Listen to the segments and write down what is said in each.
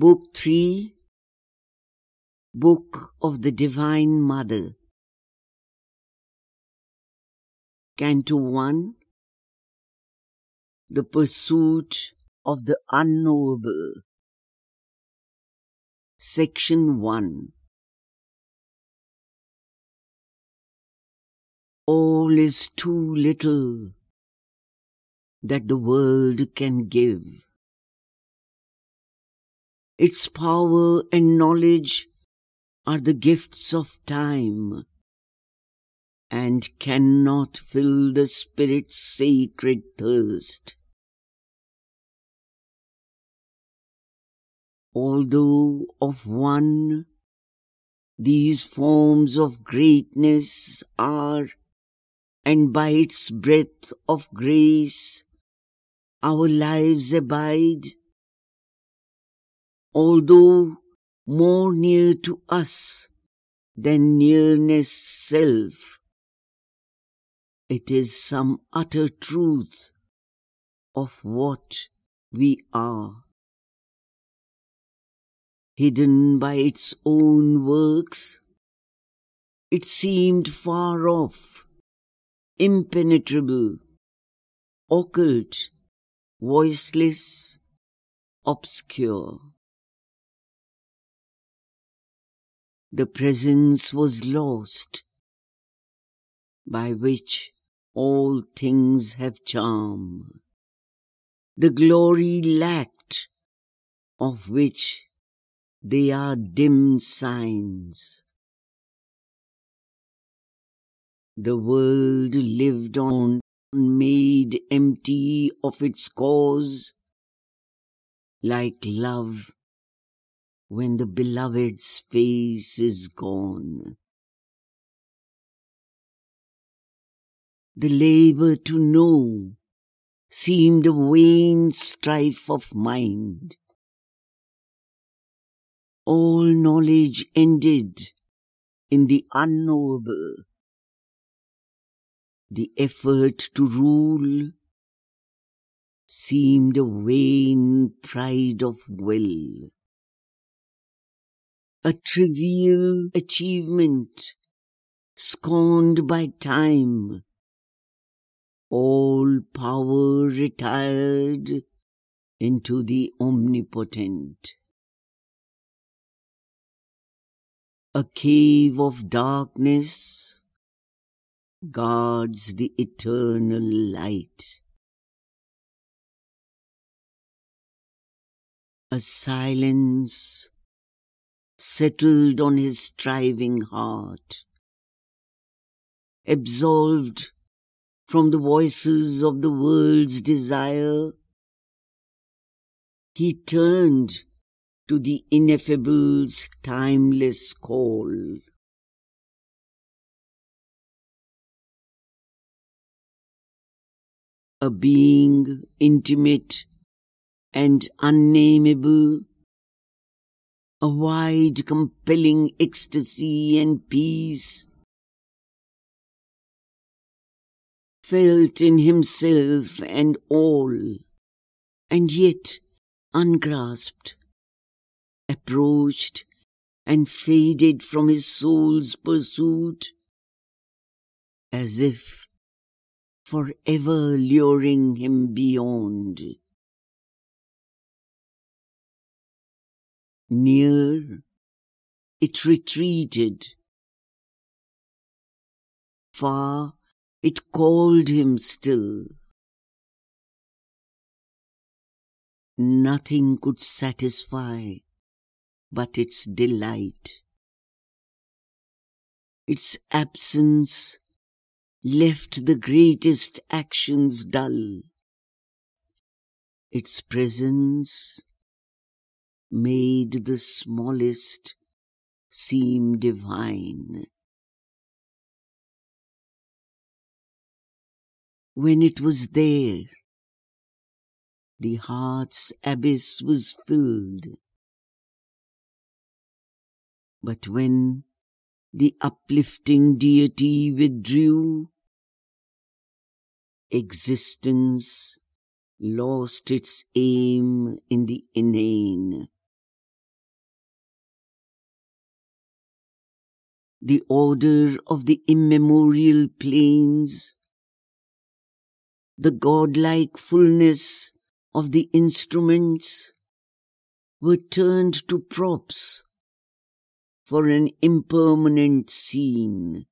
Book 3 Book of the Divine Mother. Canto 1 The Pursuit of the Unknowable. Section 1 All is too little that the world can give. Its power and knowledge are the gifts of time and cannot fill the spirit's sacred thirst. Although of one, these forms of greatness are, and by its breath of grace, our lives abide, although more near to us than nearness self, it is some utter truth of what we are. Hidden by its own works, it seemed far off, impenetrable, occult, voiceless, obscure. The presence was lost, by which all things have charm. The glory lacked, of which they are dim signs. The world lived on, made empty of its cause, like love when the beloved's face is gone. The labor to know seemed a vain strife of mind. All knowledge ended in the unknowable. The effort to rule seemed a vain pride of will. A trivial achievement scorned by time. All power retired into the omnipotent. A cave of darkness guards the eternal light. A silence settled on his striving heart. Absolved from the voices of the world's desire, he turned to the ineffable's timeless call. A being intimate and unnameable, a wide, compelling ecstasy and peace, felt in himself and all, and yet ungrasped, approached and faded from his soul's pursuit, as if forever luring him beyond. Near, it retreated. Far, it called him still. Nothing could satisfy but its delight. Its absence left the greatest actions dull. Its presence made the smallest seem divine. When it was there, the heart's abyss was filled. But when the uplifting deity withdrew, existence lost its aim in the inane. The order of the immemorial planes, the godlike fullness of the instruments were turned to props for an impermanent scene.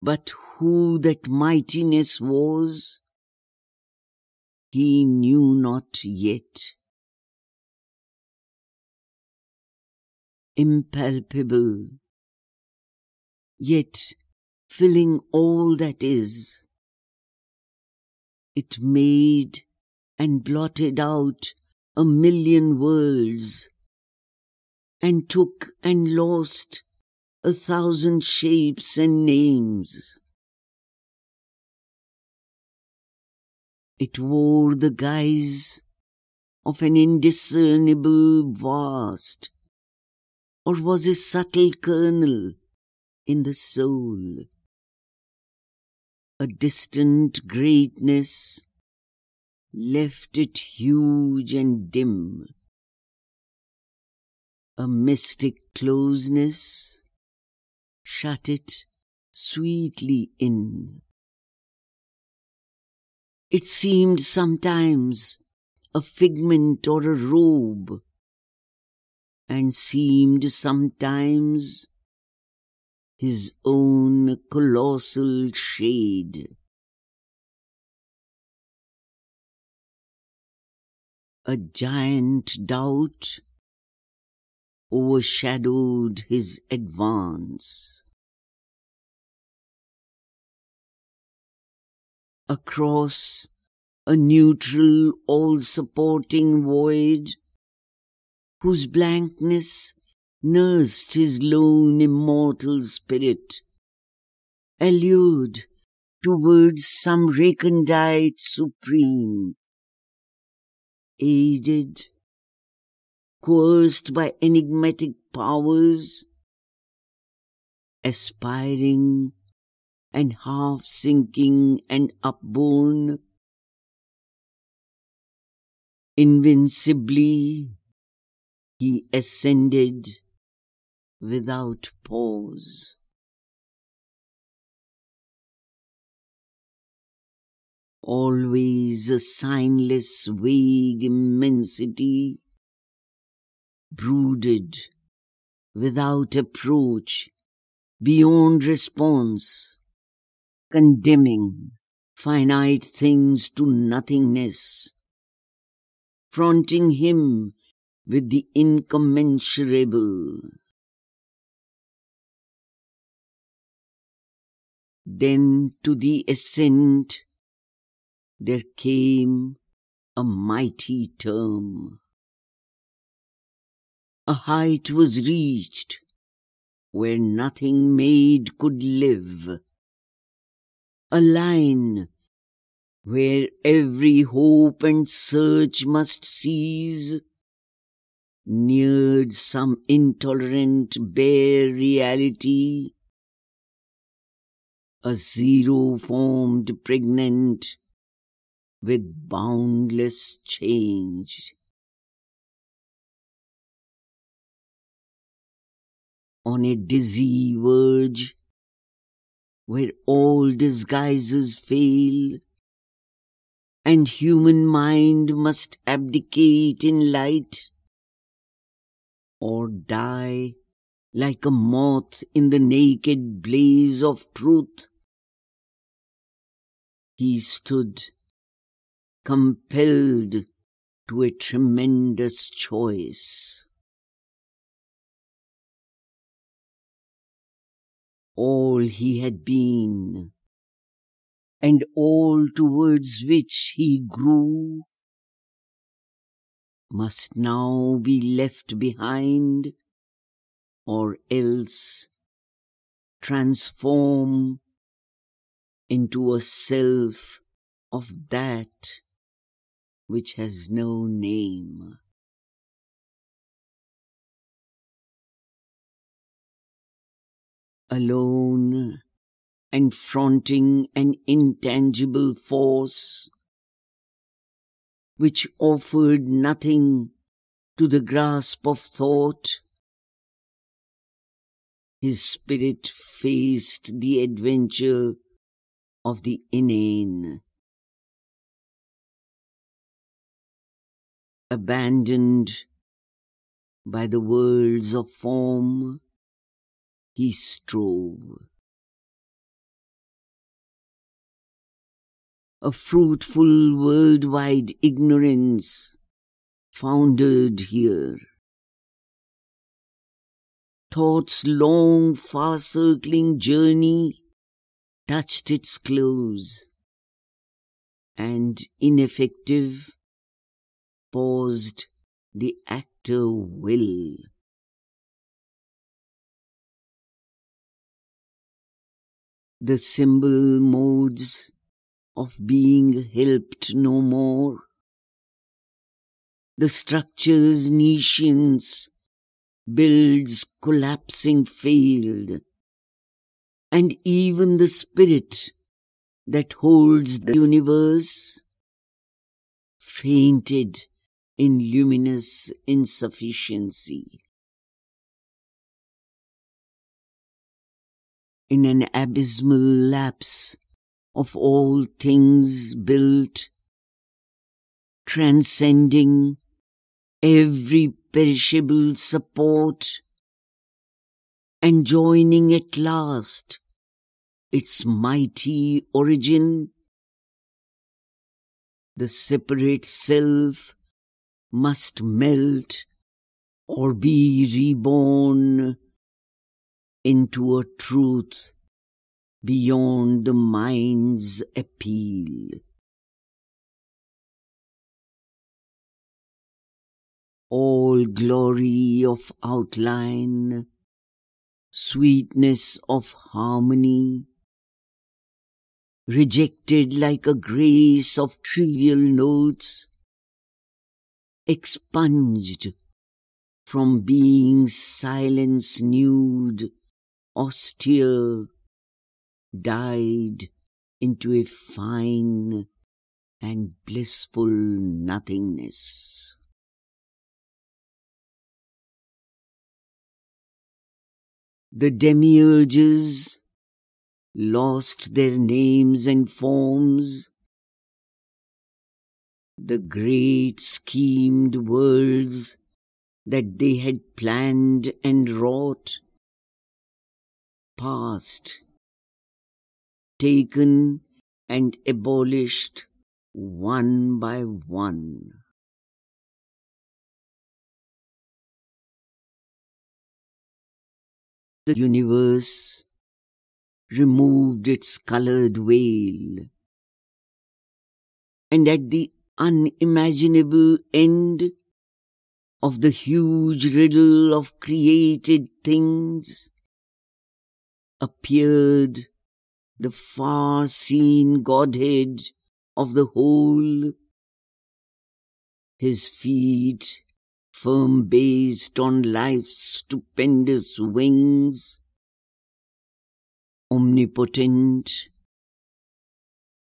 But who that mightiness was, he knew not yet. Impalpable, yet filling all that is. It made and blotted out a million worlds and took and lost a thousand shapes and names. It wore the guise of an indiscernible vast, or was a subtle kernel in the soul, a distant greatness left it huge and dim. A mystic closeness shut it sweetly in. It seemed sometimes a figment or a robe, and seemed sometimes his own colossal shade. a giant doubt overshadowed his advance. Across a neutral, all-supporting void, whose blankness nursed his lone immortal spirit, allured towards some recondite supreme, aided, coerced by enigmatic powers, aspiring and half sinking and upborne, invincibly he ascended without pause. always a signless, vague immensity, brooded without approach, beyond response, condemning finite things to nothingness, fronting him with the incommensurable. Then to the ascent there came a mighty term. A height was reached where nothing made could live. A line where every hope and search must cease, neared some intolerant bare reality, a zero formed pregnant with boundless change. On a dizzy verge where all disguises fail and human mind must abdicate in light or die like a moth in the naked blaze of truth. He stood compelled to a tremendous choice. All he had been, and all towards which he grew, must now be left behind, or else transform into a self of that which has no name. Alone and fronting an intangible force which offered nothing to the grasp of thought his spirit faced the adventure of the inane. Abandoned by the worlds of form, he strove. A fruitful worldwide ignorance foundered here. Thought's long, far circling journey touched its close, and ineffective paused the actor will. The symbol modes of being helped no more. The structure's Nescience builds collapsing failed, and even the spirit that holds the universe fainted in luminous insufficiency. In an abysmal lapse of all things built, transcending every perishable support, and joining at last its mighty origin, the separate self must melt or be reborn into a truth beyond the mind's appeal. All glory of outline, sweetness of harmony, rejected like a grace of trivial notes, expunged from being silence nude, austere, died into a fine and blissful nothingness. The demiurges lost their names and forms the great schemed worlds that they had planned and wrought, passed, taken and abolished one by one. The universe removed its colored veil, and at the unimaginable end of the huge riddle of created things appeared the far seen Godhead of the whole, his feet firm based on life's stupendous wings, omnipotent,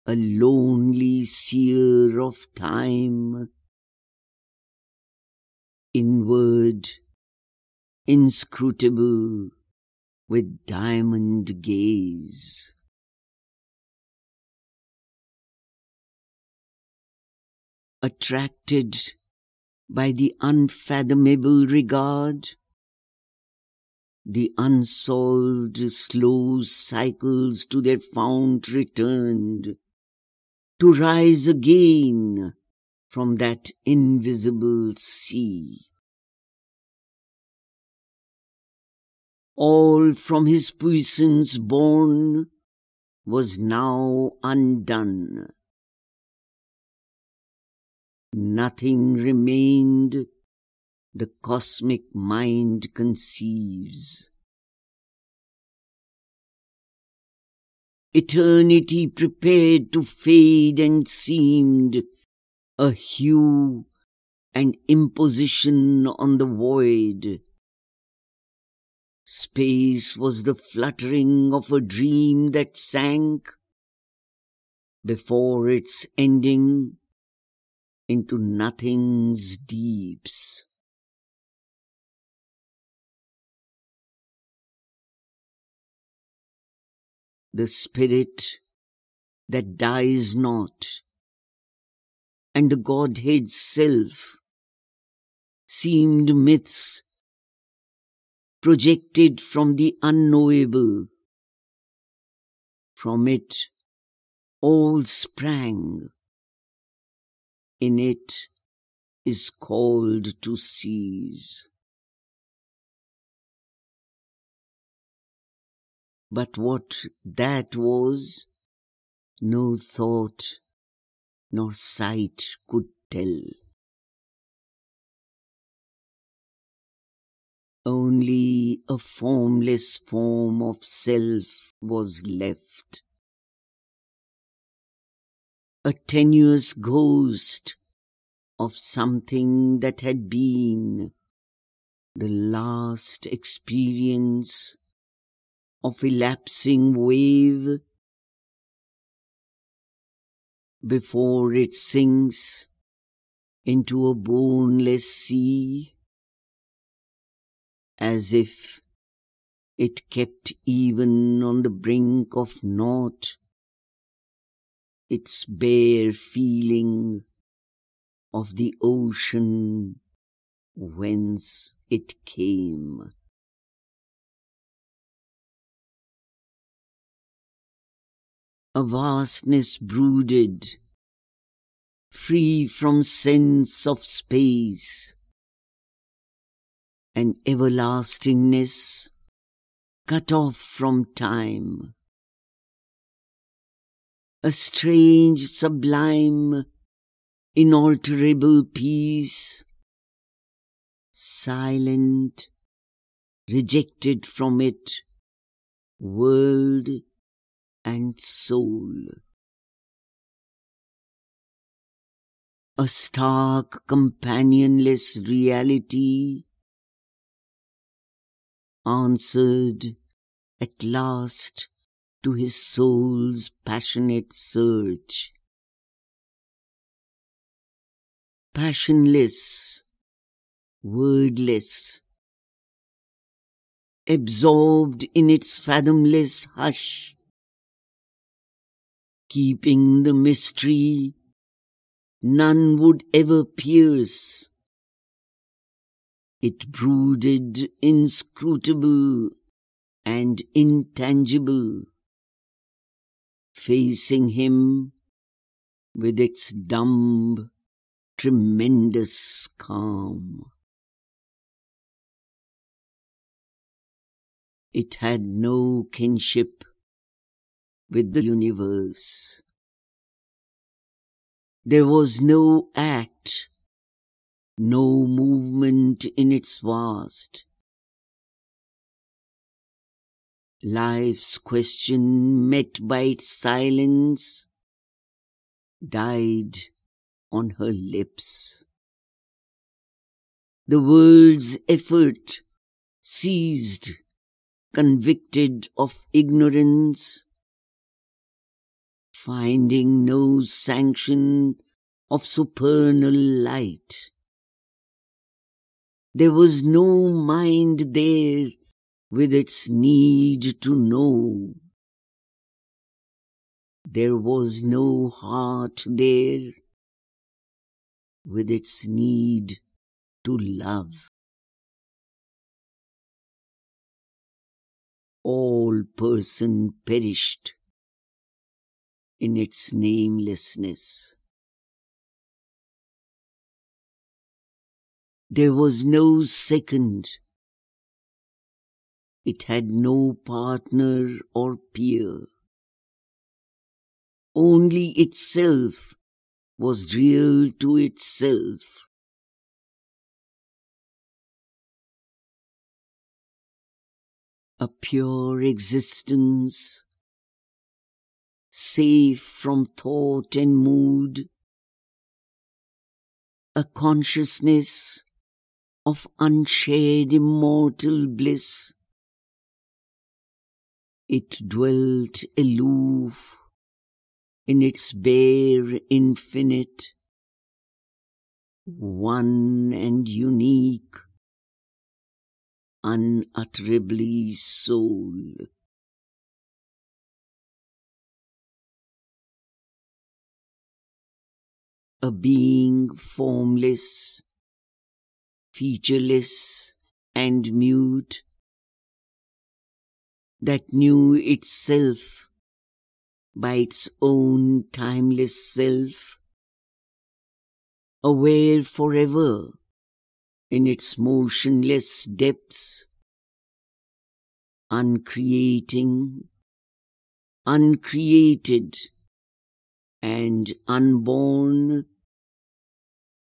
a lonely seer of time, inward, inscrutable, with diamond gaze. Attracted by the unfathomable regard, the unsolved slow cycles to their fount returned, to rise again from that invisible sea. All from his puissance born was now undone. Nothing remained the cosmic mind conceives. Eternity prepared to fade and seemed a hue and imposition on the void. Space was the fluttering of a dream that sank before its ending into nothing's deeps. the spirit that dies not, and the Godhead's self seemed myths projected from the unknowable. From it all sprang. In it is called to cease. But what that was, no thought nor sight could tell. Only a formless form of self was left. A tenuous ghost of something that had been the last experience of elapsing wave before it sinks into a boneless sea as if it kept even on the brink of naught its bare feeling of the ocean whence it came. A vastness brooded, free from sense of space, an everlastingness cut off from time. A strange, sublime, inalterable peace, silent, rejected from it, world and soul. A stark, companionless reality answered at last to his soul's passionate search. Passionless, wordless, absorbed in its fathomless hush, keeping the mystery none would ever pierce it brooded inscrutable and intangible, facing him with its dumb, tremendous calm. It had no kinship with the universe. There was no act no movement in its vast. Life's question met by its silence died on her lips. The world's effort ceased, convicted of ignorance, finding no sanction of supernal light. There was no mind there with its need to know. There was no heart there with its need to love. All person perished in its namelessness. There was no second. It had no partner or peer. Only itself was real to itself. A pure existence, safe from thought and mood, a consciousness of unshared immortal bliss. It dwelt aloof in its bare infinite, one and unique, unutterably sole. a being formless, featureless and mute, that knew itself by its own timeless self, aware forever in its motionless depths, uncreating, uncreated, and unborn,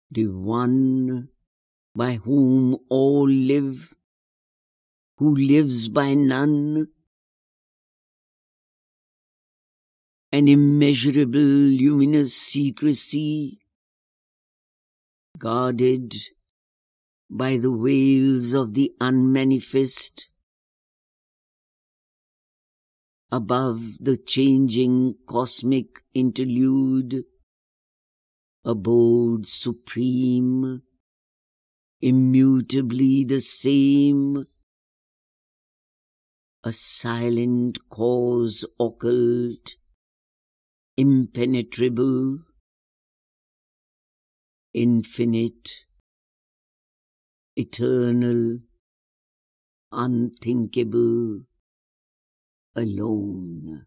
the one by whom all live, who lives by none, an immeasurable luminous secrecy, guarded by the veils of the unmanifest, above the changing cosmic interlude, abode supreme, immutably the same, a silent cause occult, impenetrable, infinite, eternal, unthinkable, alone.